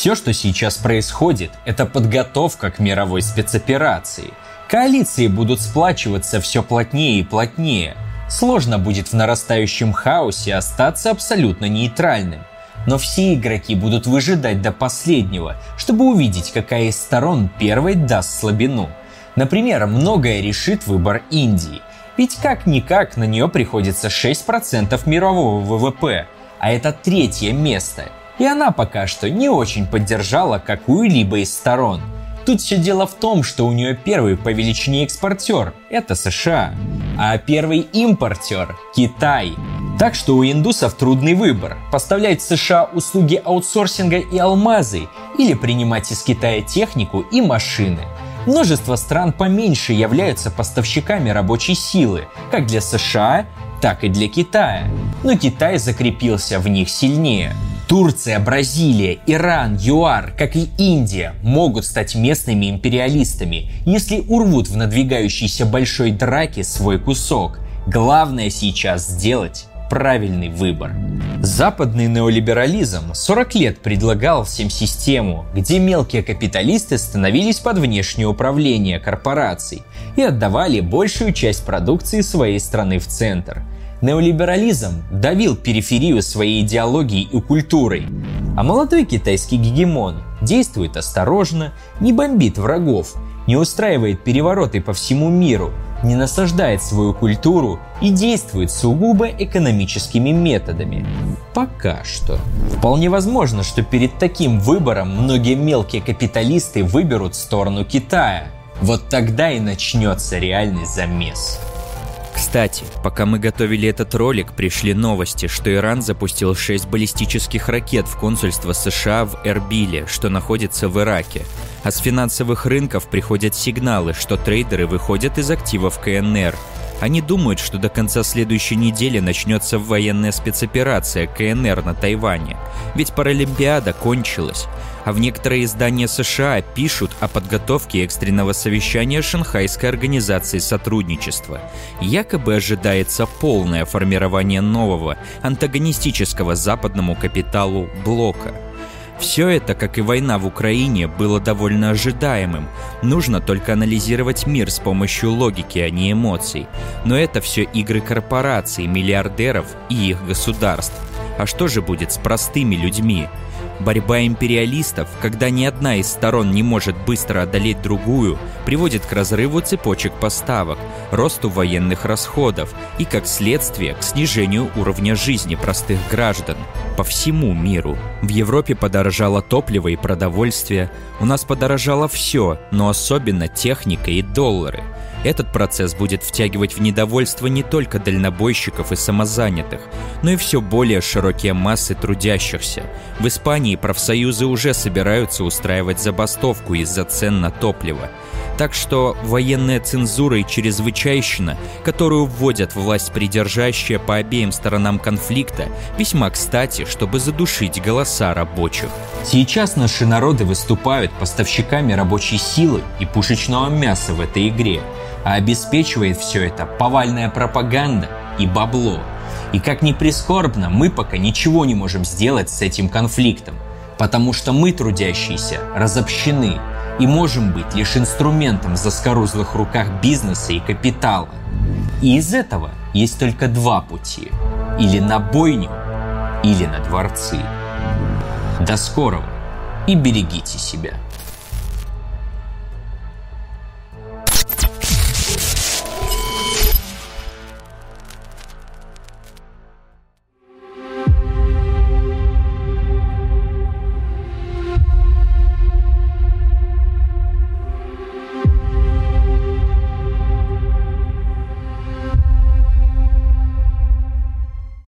Все, что сейчас происходит, это подготовка к мировой спецоперации. Коалиции будут сплачиваться все плотнее и плотнее. Сложно будет в нарастающем хаосе остаться абсолютно нейтральным. Но все игроки будут выжидать до последнего, чтобы увидеть, какая из сторон первой даст слабину. Например, многое решит выбор Индии. Ведь как-никак на нее приходится 6% мирового ВВП, а это третье место – и она пока что не очень поддержала какую-либо из сторон. Тут все дело в том, что у нее первый по величине экспортер – это США, а первый импортер – Китай. Так что у индусов трудный выбор – поставлять в США услуги аутсорсинга и алмазы или принимать из Китая технику и машины. Множество стран поменьше являются поставщиками рабочей силы, как для США, так и для Китая. Но Китай закрепился в них сильнее – Турция, Бразилия, Иран, ЮАР, как и Индия, могут стать местными империалистами, если урвут в надвигающейся большой драке свой кусок. Главное сейчас сделать правильный выбор. Западный неолиберализм 40 лет предлагал всем систему, где мелкие капиталисты становились под внешнее управление корпораций и отдавали большую часть продукции своей страны в центр – Неолиберализм давил периферию своей идеологией и культурой, а молодой китайский гегемон действует осторожно, не бомбит врагов, не устраивает перевороты по всему миру, не насаждает свою культуру и действует сугубо экономическими методами. Пока что. Вполне возможно, что перед таким выбором многие мелкие капиталисты выберут сторону Китая. Вот тогда и начнется реальный замес. Кстати, пока мы готовили этот ролик, пришли новости, что Иран запустил 6 баллистических ракет в консульство США в Эрбиле, что находится в Ираке. А с финансовых рынков приходят сигналы, что трейдеры выходят из активов КНР. Они думают, что до конца следующей недели начнется военная спецоперация КНР на Тайване. Ведь Паралимпиада кончилась а в некоторые издания США пишут о подготовке экстренного совещания Шанхайской организации сотрудничества. Якобы ожидается полное формирование нового, антагонистического западному капиталу блока. Все это, как и война в Украине, было довольно ожидаемым. Нужно только анализировать мир с помощью логики, а не эмоций. Но это все игры корпораций, миллиардеров и их государств. А что же будет с простыми людьми? Борьба империалистов, когда ни одна из сторон не может быстро одолеть другую, приводит к разрыву цепочек поставок, росту военных расходов и, как следствие, к снижению уровня жизни простых граждан по всему миру. В Европе подорожало топливо и продовольствие, у нас подорожало все, но особенно техника и доллары – Этот процесс будет втягивать в недовольство не только дальнобойщиков и самозанятых, но и все более широкие массы трудящихся. В Испании профсоюзы уже собираются устраивать забастовку из-за цен на топливо. Так что военная цензура и чрезвычайщина, которую вводят власть придержащая по обеим сторонам конфликта, весьма кстати, чтобы задушить голоса рабочих. Сейчас наши народы выступают поставщиками рабочей силы и пушечного мяса в этой игре, а обеспечивает все это повальная пропаганда и бабло. И как ни прискорбно, мы пока ничего не можем сделать с этим конфликтом, потому что мы, трудящиеся, разобщены и можем быть лишь инструментом в заскорузлых руках бизнеса и капитала. И из этого есть только два пути. Или на бойню, или на дворцы. До скорого и берегите себя.